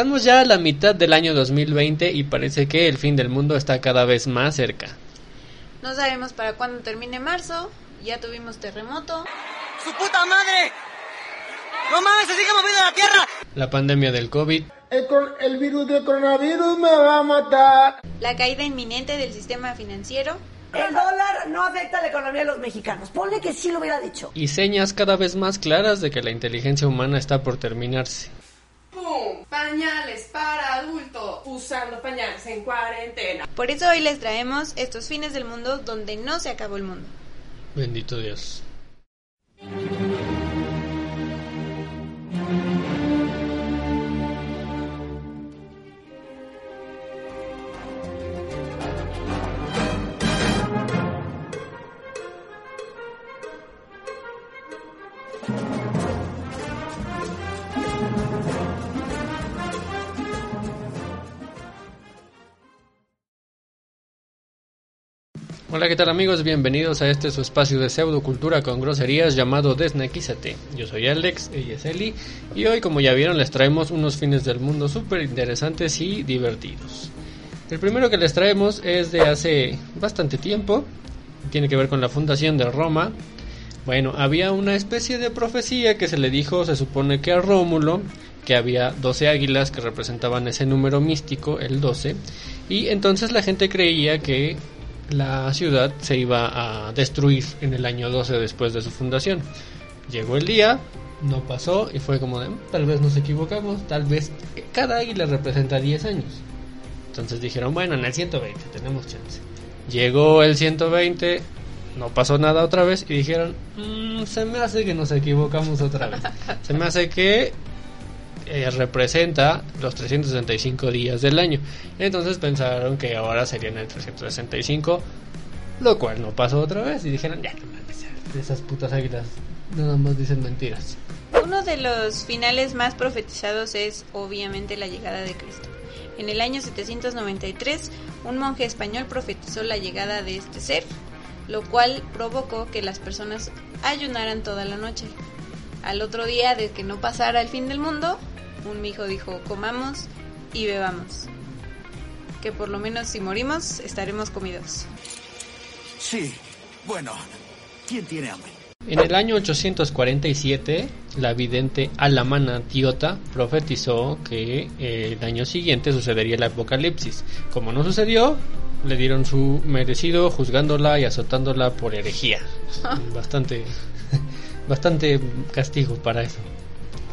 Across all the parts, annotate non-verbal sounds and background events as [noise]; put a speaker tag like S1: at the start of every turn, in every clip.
S1: Estamos ya a la mitad del año 2020 y parece que el fin del mundo está cada vez más cerca.
S2: No sabemos para cuándo termine marzo, ya tuvimos terremoto.
S3: ¡Su puta madre! ¡No mames, se sigue moviendo la tierra!
S1: La pandemia del COVID.
S4: El, cor- el virus del coronavirus me va a matar.
S2: La caída inminente del sistema financiero.
S5: El dólar no afecta a la economía de los mexicanos. Ponle que sí lo hubiera dicho.
S1: Y señas cada vez más claras de que la inteligencia humana está por terminarse.
S6: Pañales para adulto. Usando pañales en cuarentena.
S2: Por eso hoy les traemos estos fines del mundo donde no se acabó el mundo.
S1: Bendito Dios. Hola, ¿qué tal amigos? Bienvenidos a este su espacio de pseudocultura con groserías llamado Desnequízate. Yo soy Alex, ella es Eli, y hoy como ya vieron les traemos unos fines del mundo súper interesantes y divertidos. El primero que les traemos es de hace bastante tiempo, tiene que ver con la fundación de Roma. Bueno, había una especie de profecía que se le dijo, se supone que a Rómulo, que había 12 águilas que representaban ese número místico, el 12, y entonces la gente creía que la ciudad se iba a destruir en el año 12 después de su fundación. Llegó el día, no pasó y fue como de, "Mm, tal vez nos equivocamos, tal vez cada águila representa 10 años. Entonces dijeron, bueno, en el 120 tenemos chance. Llegó el 120, no pasó nada otra vez y dijeron, "Mm, se me hace que nos equivocamos otra vez. Se me hace que eh, representa los 365 días del año. Entonces pensaron que ahora serían el 365, lo cual no pasó otra vez y dijeron, ya, no esas putas águilas nada más dicen mentiras.
S2: Uno de los finales más profetizados es obviamente la llegada de Cristo. En el año 793, un monje español profetizó la llegada de este ser, lo cual provocó que las personas ayunaran toda la noche. Al otro día de que no pasara el fin del mundo, un mijo dijo, comamos y bebamos. Que por lo menos si morimos, estaremos comidos.
S7: Sí, bueno, ¿quién tiene hambre?
S1: En el año 847, la vidente Alamana Tiota profetizó que eh, el año siguiente sucedería el apocalipsis. Como no sucedió, le dieron su merecido juzgándola y azotándola por herejía. [laughs] Bastante, [laughs] bastante castigo para eso.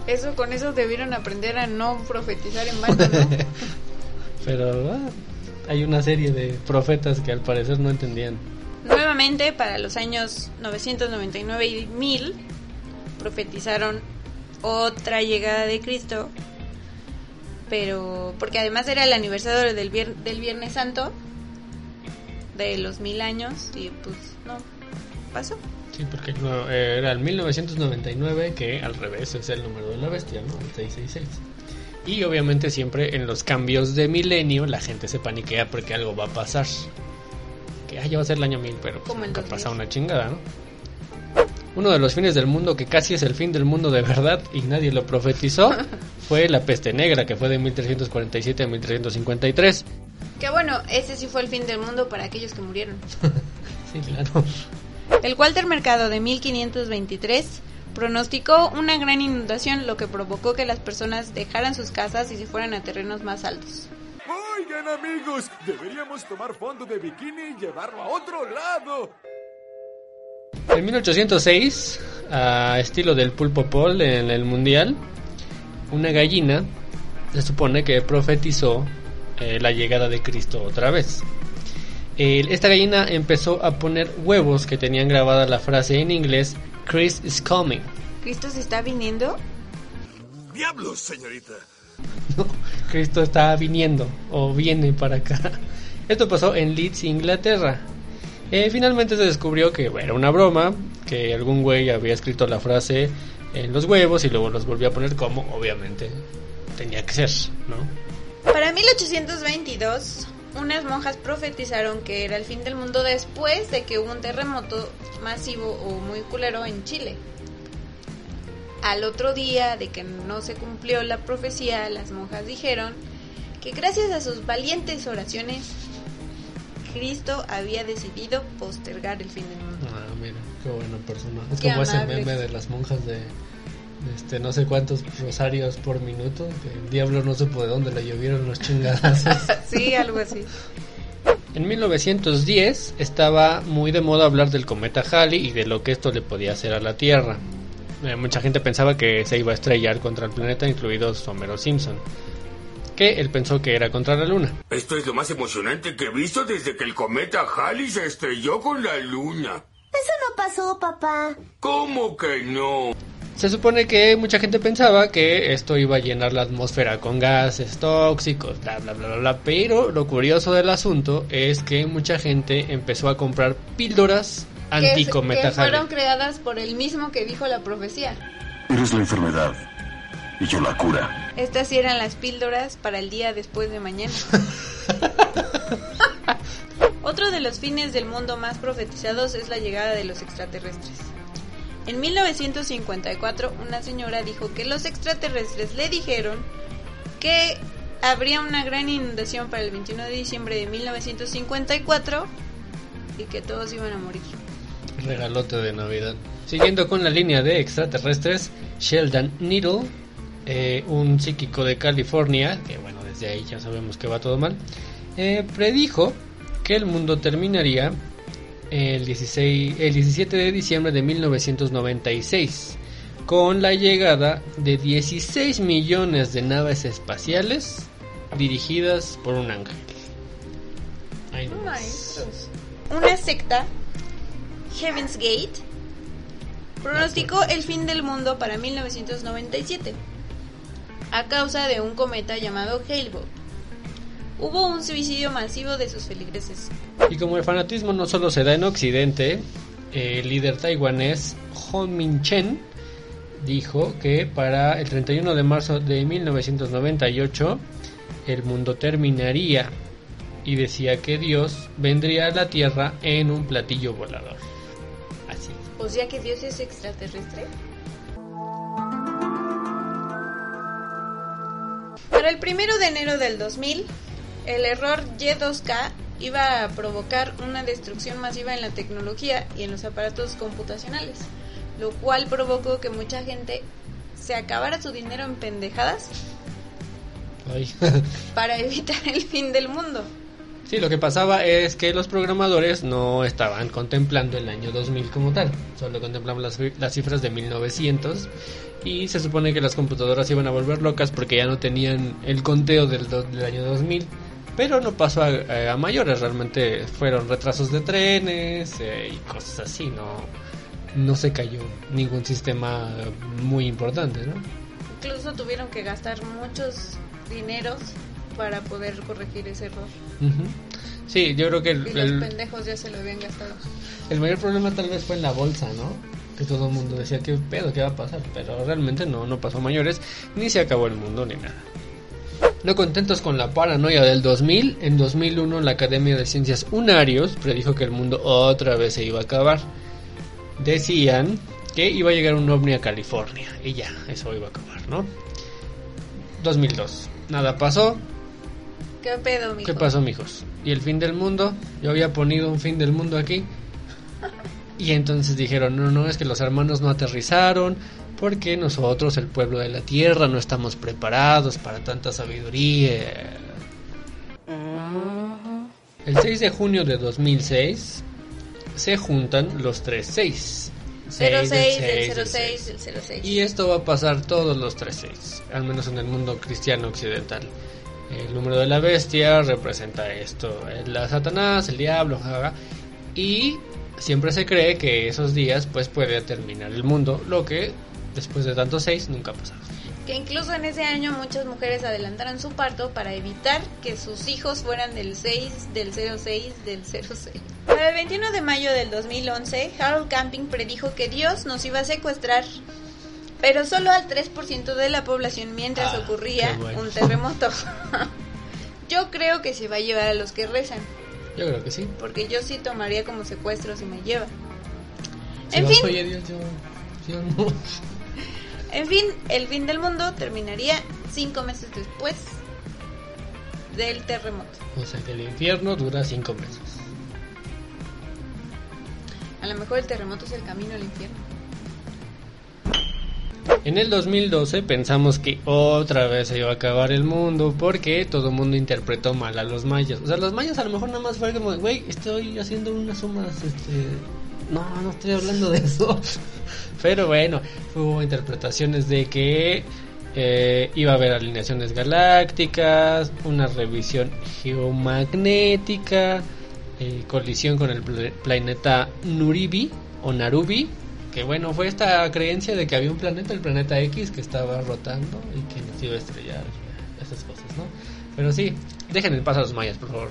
S2: Eso, con eso debieron aprender a no profetizar en vano, ¿no? [laughs]
S1: Pero ah, hay una serie de profetas que al parecer no entendían.
S2: Nuevamente, para los años 999 y 1000, profetizaron otra llegada de Cristo, pero porque además era el aniversario del, vier- del Viernes Santo, de los mil años, y pues no pasó.
S1: Sí, porque no, eh, era el 1999, que al revés es el número de la bestia, ¿no? El 666. Y obviamente siempre en los cambios de milenio la gente se paniquea porque algo va a pasar. Que ah, ya va a ser el año 1000, pero pues nunca
S2: 2000.
S1: pasa una chingada, ¿no? Uno de los fines del mundo que casi es el fin del mundo de verdad y nadie lo profetizó [laughs] fue la peste negra, que fue de 1347 a 1353.
S2: Que bueno, ese sí fue el fin del mundo para aquellos que murieron. [laughs]
S1: Sí, claro.
S2: El Walter Mercado de 1523 pronosticó una gran inundación, lo que provocó que las personas dejaran sus casas y se fueran a terrenos más altos.
S7: Oigan amigos, deberíamos tomar fondo de bikini y llevarlo a otro lado.
S1: En 1806, a estilo del pulpo Paul en el mundial, una gallina se supone que profetizó eh, la llegada de Cristo otra vez. Esta gallina empezó a poner huevos que tenían grabada la frase en inglés Christ is coming.
S2: ¿Cristo se está viniendo?
S7: Diablos, señorita. [laughs]
S1: Cristo está viniendo o viene para acá. Esto pasó en Leeds, Inglaterra. Eh, finalmente se descubrió que bueno, era una broma, que algún güey había escrito la frase en los huevos y luego los volvió a poner como obviamente tenía que ser, ¿no?
S2: Para 1822, unas monjas profetizaron que era el fin del mundo después de que hubo un terremoto masivo o muy culero en Chile. Al otro día de que no se cumplió la profecía, las monjas dijeron que gracias a sus valientes oraciones, Cristo había decidido postergar el fin del mundo.
S1: Ah, mira, qué buena persona. Es
S2: Qué
S1: como ese
S2: amables.
S1: meme de las monjas de este no sé cuántos rosarios por minuto. Que el diablo no supo de dónde le llovieron los chingadazos. [laughs]
S2: Sí, algo así.
S1: En 1910 estaba muy de moda hablar del cometa Halley y de lo que esto le podía hacer a la Tierra. Eh, mucha gente pensaba que se iba a estrellar contra el planeta, incluidos Homero Simpson, que él pensó que era contra la Luna.
S8: Esto es lo más emocionante que he visto desde que el cometa Halley se estrelló con la luna.
S9: Eso no pasó, papá.
S8: ¿Cómo que no?
S1: Se supone que mucha gente pensaba que esto iba a llenar la atmósfera con gases tóxicos, bla bla bla bla, bla, pero lo curioso del asunto es que mucha gente empezó a comprar píldoras
S2: Que, que fueron creadas por el mismo que dijo la profecía.
S10: Eres la enfermedad y yo la cura.
S2: Estas sí eran las píldoras para el día después de mañana. [laughs] Otro de los fines del mundo más profetizados es la llegada de los extraterrestres. En 1954, una señora dijo que los extraterrestres le dijeron que habría una gran inundación para el 21 de diciembre de 1954 y que todos iban a morir.
S1: Regalote de Navidad. Siguiendo con la línea de extraterrestres, Sheldon Needle, eh, un psíquico de California, que bueno, desde ahí ya sabemos que va todo mal, eh, predijo que el mundo terminaría el, 16, el 17 de diciembre de 1996 con la llegada de 16 millones de naves espaciales dirigidas por un ángel. Ay.
S2: Una secta, Heaven's Gate, pronosticó el fin del mundo para 1997 a causa de un cometa llamado Hale-Bopp. Hubo un suicidio masivo de sus feligreses.
S1: Y como el fanatismo no solo se da en Occidente, el líder taiwanés Ho Min-chen dijo que para el 31 de marzo de 1998 el mundo terminaría y decía que Dios vendría a la Tierra en un platillo volador. Así.
S2: O sea que Dios es extraterrestre. Para el primero de enero del 2000, el error Y2K iba a provocar una destrucción masiva en la tecnología y en los aparatos computacionales, lo cual provocó que mucha gente se acabara su dinero en pendejadas
S1: Ay. [laughs]
S2: para evitar el fin del mundo.
S1: Sí, lo que pasaba es que los programadores no estaban contemplando el año 2000 como tal, solo contemplaban las, las cifras de 1900 y se supone que las computadoras iban a volver locas porque ya no tenían el conteo del, do- del año 2000, pero no pasó a, a mayores, realmente fueron retrasos de trenes eh, y cosas así, no, no se cayó ningún sistema muy importante, ¿no?
S2: Incluso tuvieron que gastar muchos dineros para poder corregir ese error.
S1: Sí, yo creo que el,
S2: Y los
S1: el-
S2: pendejos ya se lo habían gastado.
S1: El mayor problema tal vez fue en la bolsa, ¿no? Que todo el mundo decía, ¿qué pedo? ¿Qué va a pasar? Pero realmente no, no pasó a mayores, ni se acabó el mundo, ni nada. No contentos con la paranoia del 2000, en 2001 la Academia de Ciencias Unarios predijo que el mundo otra vez se iba a acabar. Decían que iba a llegar un ovni a California y ya, eso iba a acabar, ¿no? 2002. Nada pasó.
S2: ¿Qué pedo, mijo?
S1: ¿Qué pasó, mijos? ¿Y el fin del mundo? Yo había ponido un fin del mundo aquí. [laughs] Y entonces dijeron, no, no, es que los hermanos no aterrizaron porque nosotros, el pueblo de la tierra, no estamos preparados para tanta sabiduría. El 6 de junio de 2006 se juntan los tres 6.
S2: 06 del 06 del 06.
S1: Y esto va a pasar todos los tres 6, al menos en el mundo cristiano occidental. El número de la bestia representa esto, la Satanás, el diablo, jaja, y siempre se cree que esos días pues puede terminar el mundo, lo que después de tantos seis nunca ha pasado.
S2: Que incluso en ese año muchas mujeres adelantaron su parto para evitar que sus hijos fueran del 6, del 06, del 06. Para el 21 de mayo del 2011, Harold Camping predijo que Dios nos iba a secuestrar, pero solo al 3% de la población mientras
S1: Ah,
S2: ocurría
S1: bueno.
S2: un terremoto. [laughs] Yo creo que se va a llevar a los que rezan,
S1: Yo creo que sí.
S2: porque yo sí tomaría como secuestro si me lleva.
S1: Si
S2: En
S1: vas,
S2: fin,
S1: "Oye, Dios, yo, yo no".
S2: En fin, el fin del mundo terminaría cinco meses después del terremoto.
S1: O sea que el infierno dura cinco meses.
S2: A lo mejor el terremoto es el camino al infierno.
S1: En el 2012 pensamos que otra vez se iba a acabar el mundo porque todo el mundo interpretó mal a los mayas. O sea, los mayas a lo mejor nada más fue como, güey, estoy haciendo unas sumas, este... No, no estoy hablando de eso. [laughs] Pero bueno, hubo interpretaciones de que eh, iba a haber alineaciones galácticas, una revisión geomagnética, eh, colisión con el pl- planeta Nuribi o Narubi, que bueno, fue esta creencia de que había un planeta, el planeta X, que estaba rotando y que nos iba a estrellar, esas cosas, ¿no? Pero sí, dejen en paz a los mayas, por favor.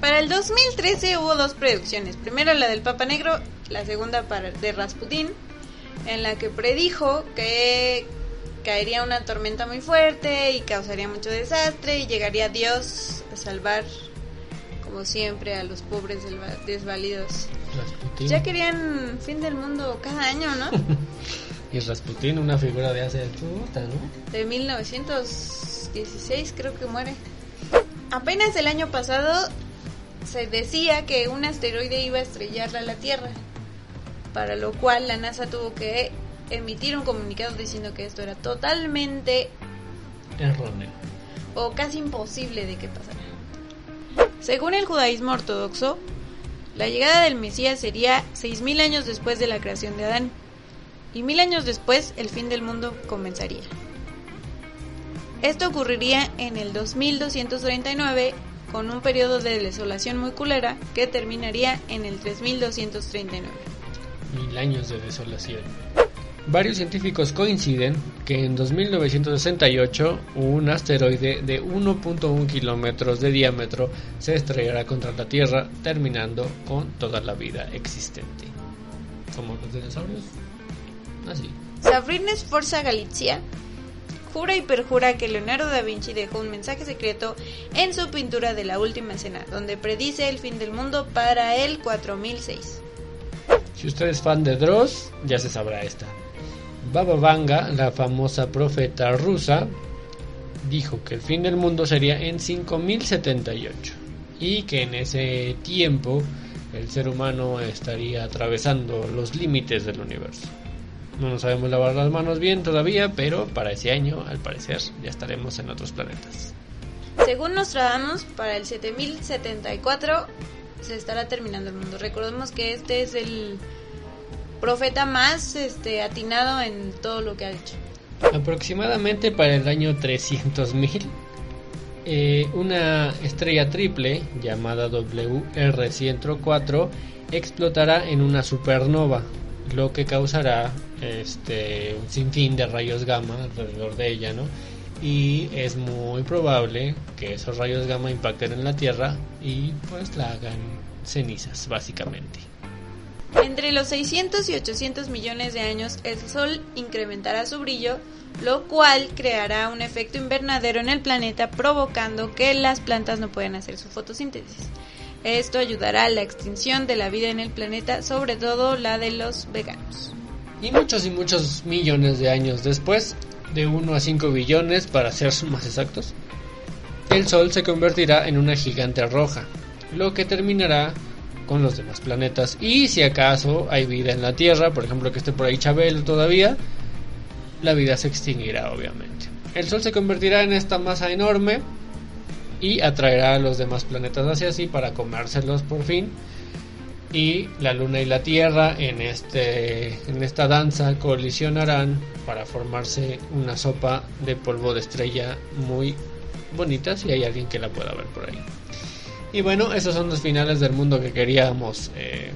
S2: Para el 2013 hubo dos predicciones. Primero la del Papa Negro, la segunda para de Rasputín, en la que predijo que caería una tormenta muy fuerte y causaría mucho desastre y llegaría Dios a salvar, como siempre, a los pobres desvalidos.
S1: Rasputín.
S2: Ya querían fin del mundo cada año, ¿no? [laughs]
S1: Y Rasputín, una figura de hace chuta, ¿no?
S2: De 1916 creo que muere. Apenas el año pasado se decía que un asteroide iba a estrellar a la Tierra, para lo cual la NASA tuvo que emitir un comunicado diciendo que esto era totalmente
S1: Erróneo.
S2: o casi imposible de que pasara. Según el judaísmo ortodoxo, la llegada del Mesías sería 6.000 años después de la creación de Adán, y mil años después el fin del mundo comenzaría. Esto ocurriría en el 2239 con un periodo de desolación muy culera que terminaría en el 3239.
S1: Mil años de desolación. Varios científicos coinciden que en 2968 un asteroide de 1.1 kilómetros de diámetro se estrellará contra la Tierra, terminando con toda la vida existente. Como los dinosaurios. Así.
S2: Sabrina Sforza Galizia y perjura que Leonardo da Vinci dejó un mensaje secreto en su pintura de la última cena, donde predice el fin del mundo para el 4006.
S1: Si usted es fan de Dross, ya se sabrá esta. Baba Vanga, la famosa profeta rusa, dijo que el fin del mundo sería en 5078 y que en ese tiempo el ser humano estaría atravesando los límites del universo. No nos sabemos lavar las manos bien todavía, pero para ese año, al parecer, ya estaremos en otros planetas.
S2: Según Nostradamus, para el 7074 se estará terminando el mundo. Recordemos que este es el profeta más este atinado en todo lo que ha dicho.
S1: Aproximadamente para el año 300.000, eh, una estrella triple llamada WR104 explotará en una supernova, lo que causará este, un sinfín de rayos gamma alrededor de ella, ¿no? Y es muy probable que esos rayos gamma impacten en la Tierra y pues la hagan cenizas, básicamente.
S2: Entre los 600 y 800 millones de años, el Sol incrementará su brillo, lo cual creará un efecto invernadero en el planeta, provocando que las plantas no puedan hacer su fotosíntesis. Esto ayudará a la extinción de la vida en el planeta, sobre todo la de los veganos.
S1: Y muchos y muchos millones de años después, de 1 a 5 billones para ser [laughs] más exactos, el Sol se convertirá en una gigante roja, lo que terminará con los demás planetas. Y si acaso hay vida en la Tierra, por ejemplo que esté por ahí Chabelo todavía, la vida se extinguirá obviamente. El Sol se convertirá en esta masa enorme y atraerá a los demás planetas hacia sí para comérselos por fin. Y la Luna y la Tierra en, este, en esta danza colisionarán para formarse una sopa de polvo de estrella muy bonita si hay alguien que la pueda ver por ahí. Y bueno, esos son los finales del mundo que queríamos eh,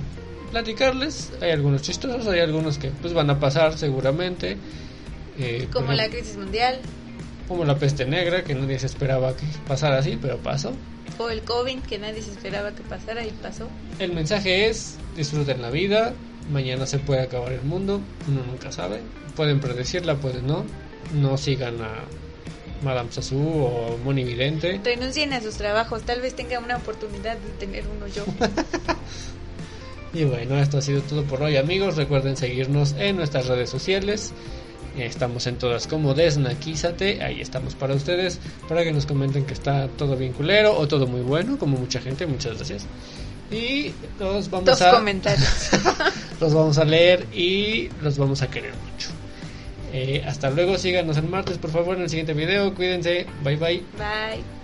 S1: platicarles. Hay algunos chistosos, hay algunos que pues van a pasar seguramente. Eh,
S2: Como
S1: por
S2: la crisis mundial
S1: como la peste negra, que nadie se esperaba que pasara así, pero pasó.
S2: o el COVID que nadie se esperaba que pasara y pasó.
S1: El mensaje es, disfruten la vida, mañana se puede acabar el mundo, uno nunca sabe. Pueden predecirla, pueden no. No sigan a Madame Sassou o Moni Vidente.
S2: Renuncien a sus trabajos, tal vez tengan una oportunidad de tener uno yo. [laughs]
S1: Y bueno, esto ha sido todo por hoy amigos. Recuerden seguirnos en nuestras redes sociales. Estamos en todas como Desnaquízate, ahí estamos para ustedes, para que nos comenten que está todo bien culero o todo muy bueno, como mucha gente, muchas gracias. Y los vamos
S2: Dos
S1: a
S2: comentarios. [laughs]
S1: los vamos a leer y los vamos a querer mucho. Eh, hasta luego, síganos el martes por favor en el siguiente video, cuídense, bye bye.
S2: Bye.